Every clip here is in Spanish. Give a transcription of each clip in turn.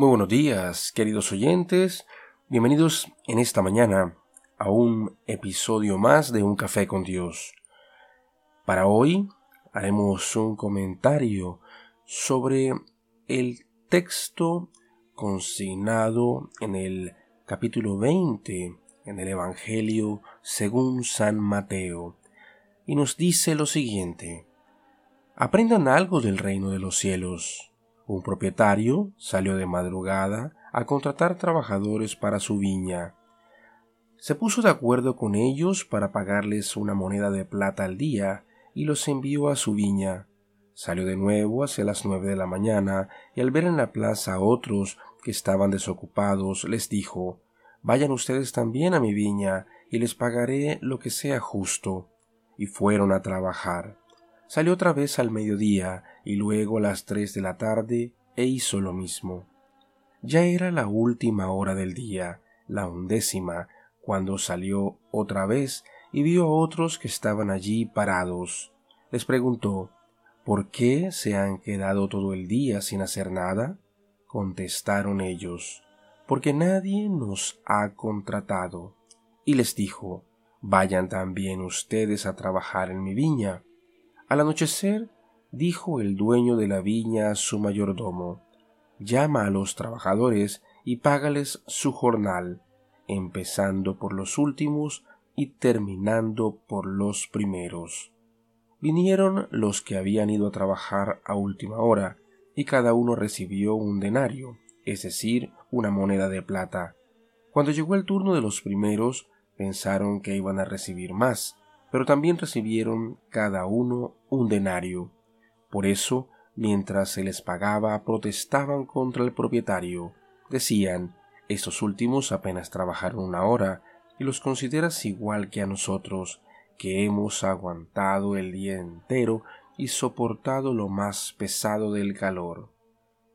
Muy buenos días, queridos oyentes. Bienvenidos en esta mañana a un episodio más de Un Café con Dios. Para hoy haremos un comentario sobre el texto consignado en el capítulo 20 en el Evangelio según San Mateo, y nos dice lo siguiente. Aprendan algo del reino de los cielos. Un propietario salió de madrugada a contratar trabajadores para su viña. Se puso de acuerdo con ellos para pagarles una moneda de plata al día y los envió a su viña. Salió de nuevo hacia las nueve de la mañana y al ver en la plaza a otros que estaban desocupados, les dijo Vayan ustedes también a mi viña y les pagaré lo que sea justo. Y fueron a trabajar. Salió otra vez al mediodía y luego a las tres de la tarde e hizo lo mismo. Ya era la última hora del día, la undécima, cuando salió otra vez y vio a otros que estaban allí parados. Les preguntó ¿Por qué se han quedado todo el día sin hacer nada? Contestaron ellos Porque nadie nos ha contratado. Y les dijo Vayan también ustedes a trabajar en mi viña al anochecer, dijo el dueño de la viña a su mayordomo, llama a los trabajadores y págales su jornal, empezando por los últimos y terminando por los primeros. Vinieron los que habían ido a trabajar a última hora, y cada uno recibió un denario, es decir, una moneda de plata. Cuando llegó el turno de los primeros, pensaron que iban a recibir más, pero también recibieron cada uno un denario. Por eso, mientras se les pagaba, protestaban contra el propietario. Decían, estos últimos apenas trabajaron una hora, y los consideras igual que a nosotros, que hemos aguantado el día entero y soportado lo más pesado del calor.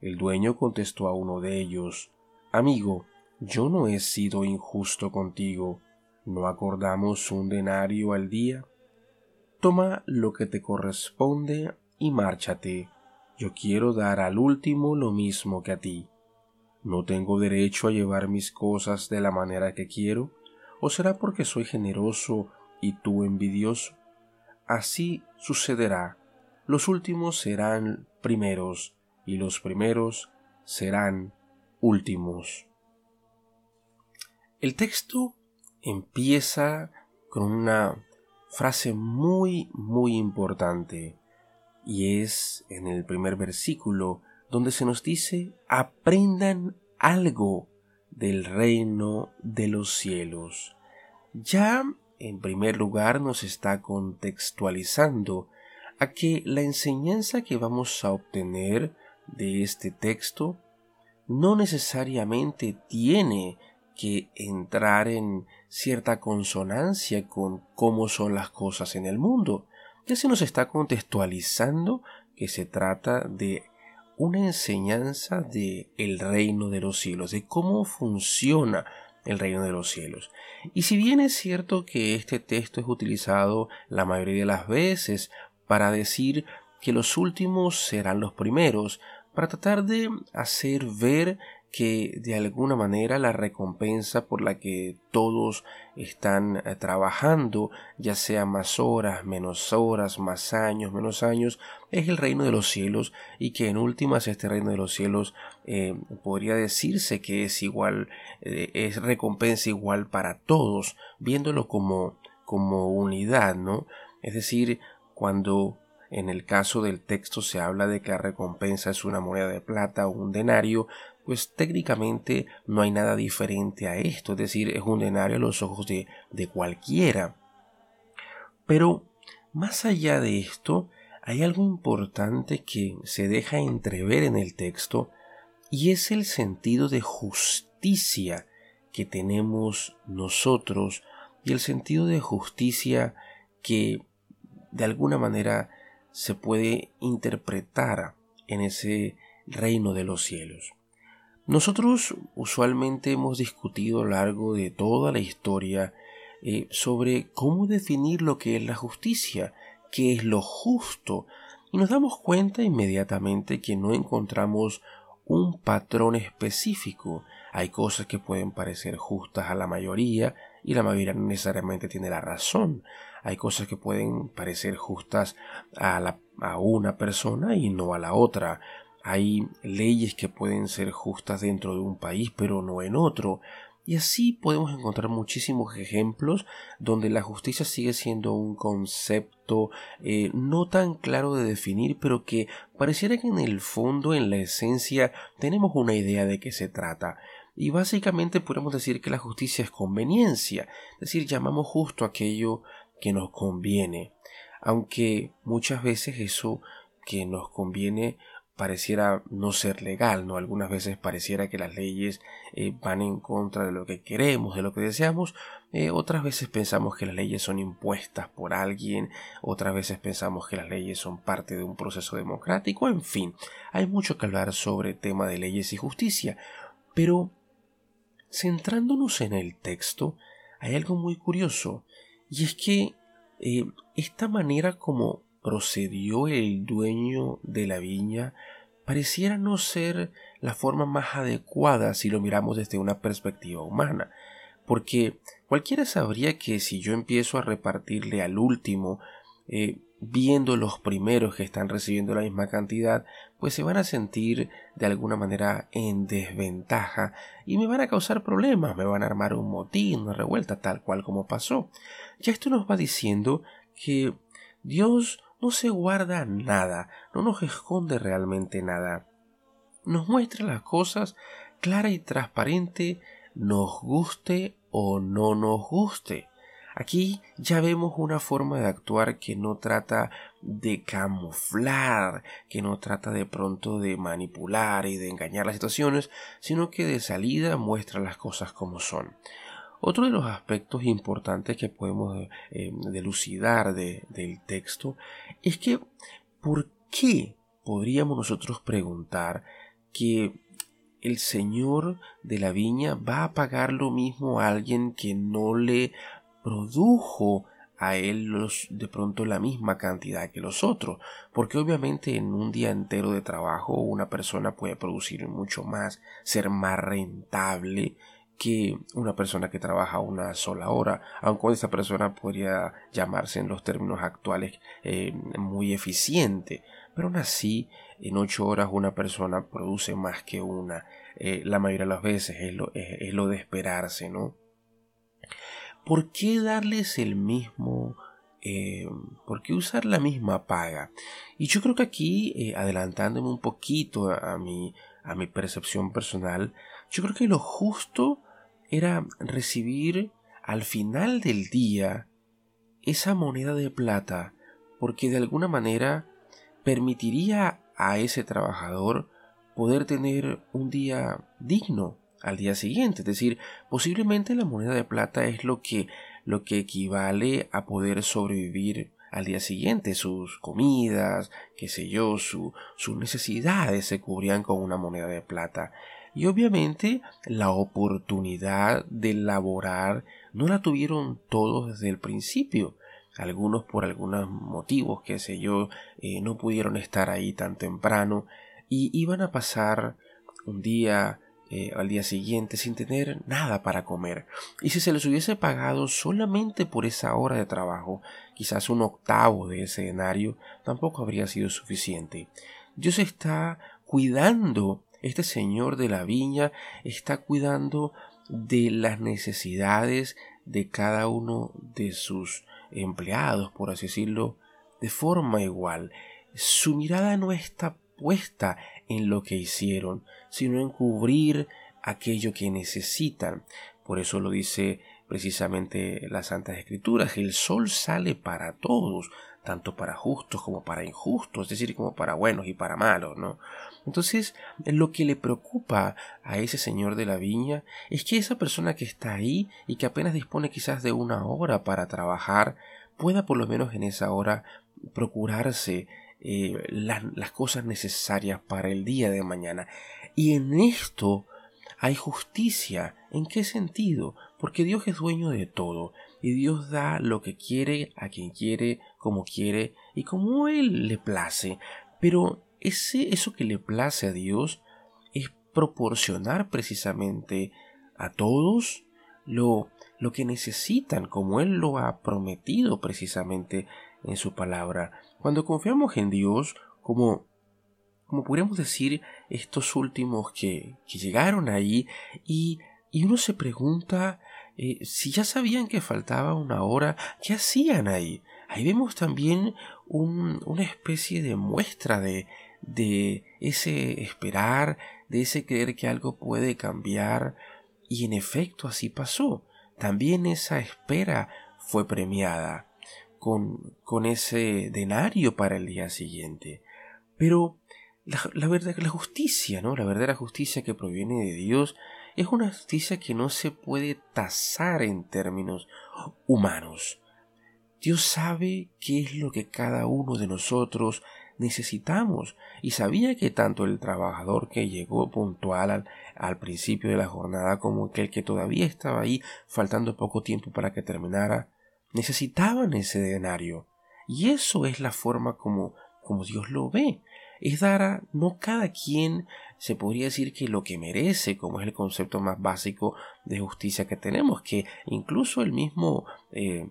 El dueño contestó a uno de ellos, Amigo, yo no he sido injusto contigo ¿No acordamos un denario al día? Toma lo que te corresponde y márchate. Yo quiero dar al último lo mismo que a ti. ¿No tengo derecho a llevar mis cosas de la manera que quiero? ¿O será porque soy generoso y tú envidioso? Así sucederá. Los últimos serán primeros y los primeros serán últimos. El texto empieza con una frase muy, muy importante y es en el primer versículo donde se nos dice aprendan algo del reino de los cielos. Ya en primer lugar nos está contextualizando a que la enseñanza que vamos a obtener de este texto no necesariamente tiene que entrar en cierta consonancia con cómo son las cosas en el mundo. Ya se nos está contextualizando que se trata de una enseñanza de el reino de los cielos, de cómo funciona el reino de los cielos. Y si bien es cierto que este texto es utilizado la mayoría de las veces para decir que los últimos serán los primeros, para tratar de hacer ver que de alguna manera la recompensa por la que todos están eh, trabajando, ya sea más horas, menos horas, más años, menos años, es el reino de los cielos y que en últimas este reino de los cielos eh, podría decirse que es igual, eh, es recompensa igual para todos, viéndolo como, como unidad, ¿no? Es decir, cuando en el caso del texto se habla de que la recompensa es una moneda de plata o un denario, pues técnicamente no hay nada diferente a esto, es decir, es un denario a los ojos de, de cualquiera. Pero, más allá de esto, hay algo importante que se deja entrever en el texto y es el sentido de justicia que tenemos nosotros y el sentido de justicia que de alguna manera se puede interpretar en ese reino de los cielos. Nosotros usualmente hemos discutido a lo largo de toda la historia eh, sobre cómo definir lo que es la justicia, qué es lo justo, y nos damos cuenta inmediatamente que no encontramos un patrón específico. Hay cosas que pueden parecer justas a la mayoría y la mayoría no necesariamente tiene la razón. Hay cosas que pueden parecer justas a, una persona y no a la otra. Hay leyes que pueden ser justas dentro de un país pero no en otro. Y así podemos encontrar muchísimos ejemplos donde la justicia sigue siendo un concepto eh, no tan claro de definir, pero que pareciera que en el fondo, en la esencia, tenemos una idea de qué se trata. Y básicamente podemos decir que la justicia es conveniencia, es decir, llamamos justo aquello que nos conviene, aunque muchas veces eso que nos conviene pareciera no ser legal, ¿no? Algunas veces pareciera que las leyes eh, van en contra de lo que queremos, de lo que deseamos, eh, otras veces pensamos que las leyes son impuestas por alguien, otras veces pensamos que las leyes son parte de un proceso democrático, en fin, hay mucho que hablar sobre el tema de leyes y justicia, pero centrándonos en el texto, hay algo muy curioso, y es que eh, esta manera como procedió el dueño de la viña pareciera no ser la forma más adecuada si lo miramos desde una perspectiva humana, porque cualquiera sabría que si yo empiezo a repartirle al último, eh, viendo los primeros que están recibiendo la misma cantidad, pues se van a sentir de alguna manera en desventaja y me van a causar problemas, me van a armar un motín, una revuelta, tal cual como pasó. Ya esto nos va diciendo que Dios no se guarda nada, no nos esconde realmente nada. Nos muestra las cosas clara y transparente, nos guste o no nos guste. Aquí ya vemos una forma de actuar que no trata de camuflar, que no trata de pronto de manipular y de engañar las situaciones, sino que de salida muestra las cosas como son. Otro de los aspectos importantes que podemos eh, delucidar del texto es que ¿por qué podríamos nosotros preguntar que el señor de la viña va a pagar lo mismo a alguien que no le produjo a él los, de pronto la misma cantidad que los otros, porque obviamente en un día entero de trabajo una persona puede producir mucho más, ser más rentable que una persona que trabaja una sola hora, aunque esa persona podría llamarse en los términos actuales eh, muy eficiente, pero aún así en ocho horas una persona produce más que una, eh, la mayoría de las veces es lo, es, lo de esperarse, ¿no? ¿Por qué darles el mismo eh, ¿por qué usar la misma paga? Y yo creo que aquí, adelantándome un poquito a mi, a mi percepción personal, yo creo que lo justo era recibir al final del día esa moneda de plata, porque de alguna manera permitiría a ese trabajador poder tener un día digno al día siguiente. Es decir, posiblemente la moneda de plata es lo que, lo que equivale a poder sobrevivir al día siguiente. Sus comidas, qué sé yo, sus necesidades se cubrían con una moneda de plata. Y obviamente la oportunidad de laborar no la tuvieron todos desde el principio. Algunos por algunos motivos, qué sé yo, eh, no pudieron estar ahí tan temprano y iban a pasar un día eh, al día siguiente sin tener nada para comer. Y si se les hubiese pagado solamente por esa hora de trabajo, quizás un octavo de ese denario, tampoco habría sido suficiente. Dios está cuidando este señor de la viña está cuidando de las necesidades de cada uno de sus empleados, por así decirlo, de forma igual. Su mirada no está puesta en lo que hicieron, sino en cubrir aquello que necesitan. Por eso lo dice precisamente las Santas Escrituras, el sol sale para todos, tanto para justos como para injustos, es decir, como para buenos y para malos, ¿no? Entonces, lo que le preocupa a ese señor de la viña es que esa persona que está ahí y que apenas dispone quizás de una hora para trabajar, pueda por lo menos en esa hora procurarse eh, las cosas necesarias para el día de mañana. Y en esto hay justicia. ¿En qué sentido? Porque Dios es dueño de todo y Dios da lo que quiere a quien quiere, como quiere y como Él le place. Pero ese, eso que le place a Dios es proporcionar precisamente a todos lo, lo que necesitan, como Él lo ha prometido precisamente en su palabra. Cuando confiamos en Dios, como, como podríamos decir, estos últimos que, que llegaron ahí, y, y uno se pregunta eh, si ya sabían que faltaba una hora, ¿qué hacían ahí? Ahí vemos también una especie de muestra de, de ese esperar, de ese creer que algo puede cambiar, y en efecto así pasó. También esa espera fue premiada con, ese denario para el día siguiente. Pero la, verdad, la justicia, ¿no? La verdadera justicia que proviene de Dios es una justicia que no se puede tasar en términos humanos. Dios sabe qué es lo que cada uno de nosotros necesitamos y sabía que tanto el trabajador que llegó puntual al, principio de la jornada como aquel que todavía estaba ahí faltando poco tiempo para que terminara necesitaban ese denario y eso es la forma como, como Dios lo ve es dar a no cada quien se podría decir que lo que merece, como es el concepto más básico de justicia que tenemos, que incluso el mismo eh,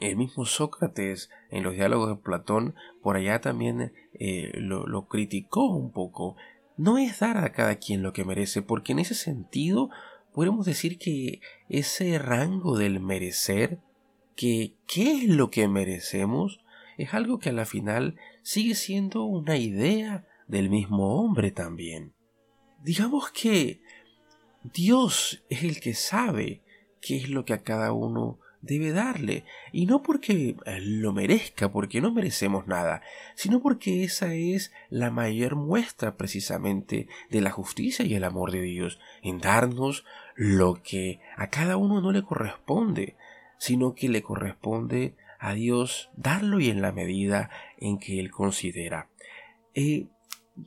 el mismo Sócrates en los diálogos de Platón por allá también eh, lo, lo, criticó un poco. No es dar a cada quien lo que merece, porque en ese sentido podemos decir que ese rango del merecer, que qué es lo que merecemos, es algo que a la final sigue siendo una idea del mismo hombre también. Digamos que Dios es el que sabe qué es lo que a cada uno debe darle, y no porque lo merezca, porque no merecemos nada, sino porque esa es la mayor muestra precisamente de la justicia y el amor de Dios, en darnos lo que a cada uno no le corresponde, sino que le corresponde a Dios darlo y en la medida en que Él considera. Eh,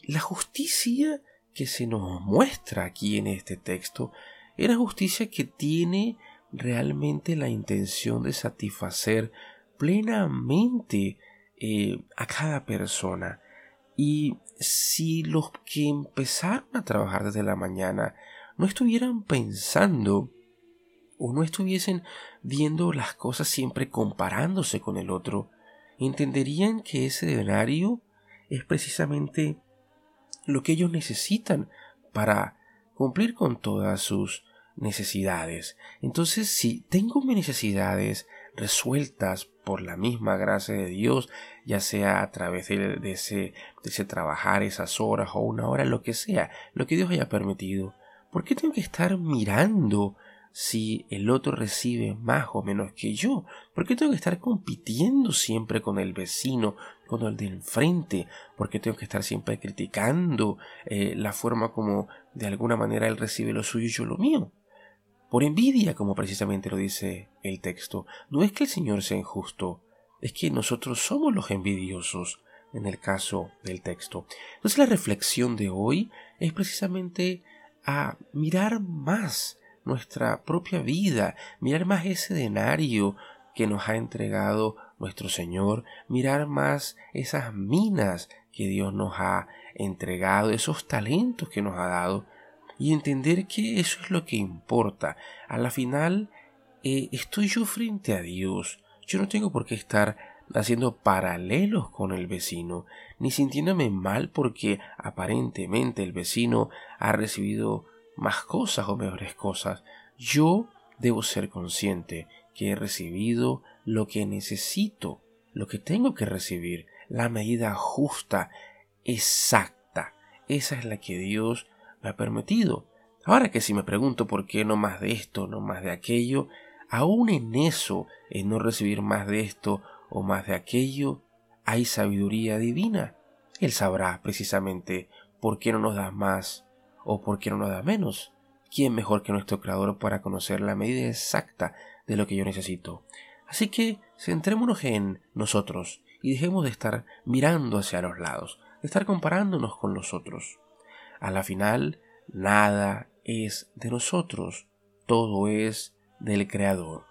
la justicia que se nos muestra aquí en este texto es la justicia que tiene realmente la intención de satisfacer plenamente eh, a cada persona. Y si los que empezaron a trabajar desde la mañana no estuvieran pensando o no estuviesen viendo las cosas siempre comparándose con el otro, entenderían que ese denario es precisamente lo que ellos necesitan para cumplir con todas sus necesidades. Entonces, si tengo mis necesidades resueltas por la misma gracia de Dios, ya sea a través de, ese, de ese trabajar esas horas o una hora, lo que sea, lo que Dios haya permitido, ¿por qué tengo que estar mirando si el otro recibe más o menos que yo? ¿Por qué tengo que estar compitiendo siempre con el vecino, con el de enfrente? ¿Por qué tengo que estar siempre criticando eh, la forma como de alguna manera él recibe lo suyo y yo lo mío? Por envidia, como precisamente lo dice el texto. No es que el Señor sea injusto, es que nosotros somos los envidiosos en el caso del texto. Entonces la reflexión de hoy es precisamente a mirar más nuestra propia vida, mirar más ese denario que nos ha entregado nuestro Señor, mirar más esas minas que Dios nos ha entregado, esos talentos que nos ha dado, y entender que eso es lo que importa. A la final, eh, estoy yo frente a Dios. Yo no tengo por qué estar haciendo paralelos con el vecino, ni sintiéndome mal porque aparentemente el vecino ha recibido más cosas o mejores cosas. Yo debo ser consciente que he recibido lo que necesito, lo que tengo que recibir, la medida justa, exacta. Esa es la que Dios me ha permitido. Ahora que si me pregunto por qué no más de esto, no más de aquello, aún en eso, en no recibir más de esto o más de aquello, hay sabiduría divina. Él sabrá precisamente por qué no nos da más ¿O por qué no nos da menos? ¿Quién mejor que nuestro Creador para conocer la medida exacta de lo que yo necesito? Así que centrémonos en nosotros y dejemos de estar mirando hacia los lados, de estar comparándonos con los otros. A la final, nada es de nosotros, todo es del Creador.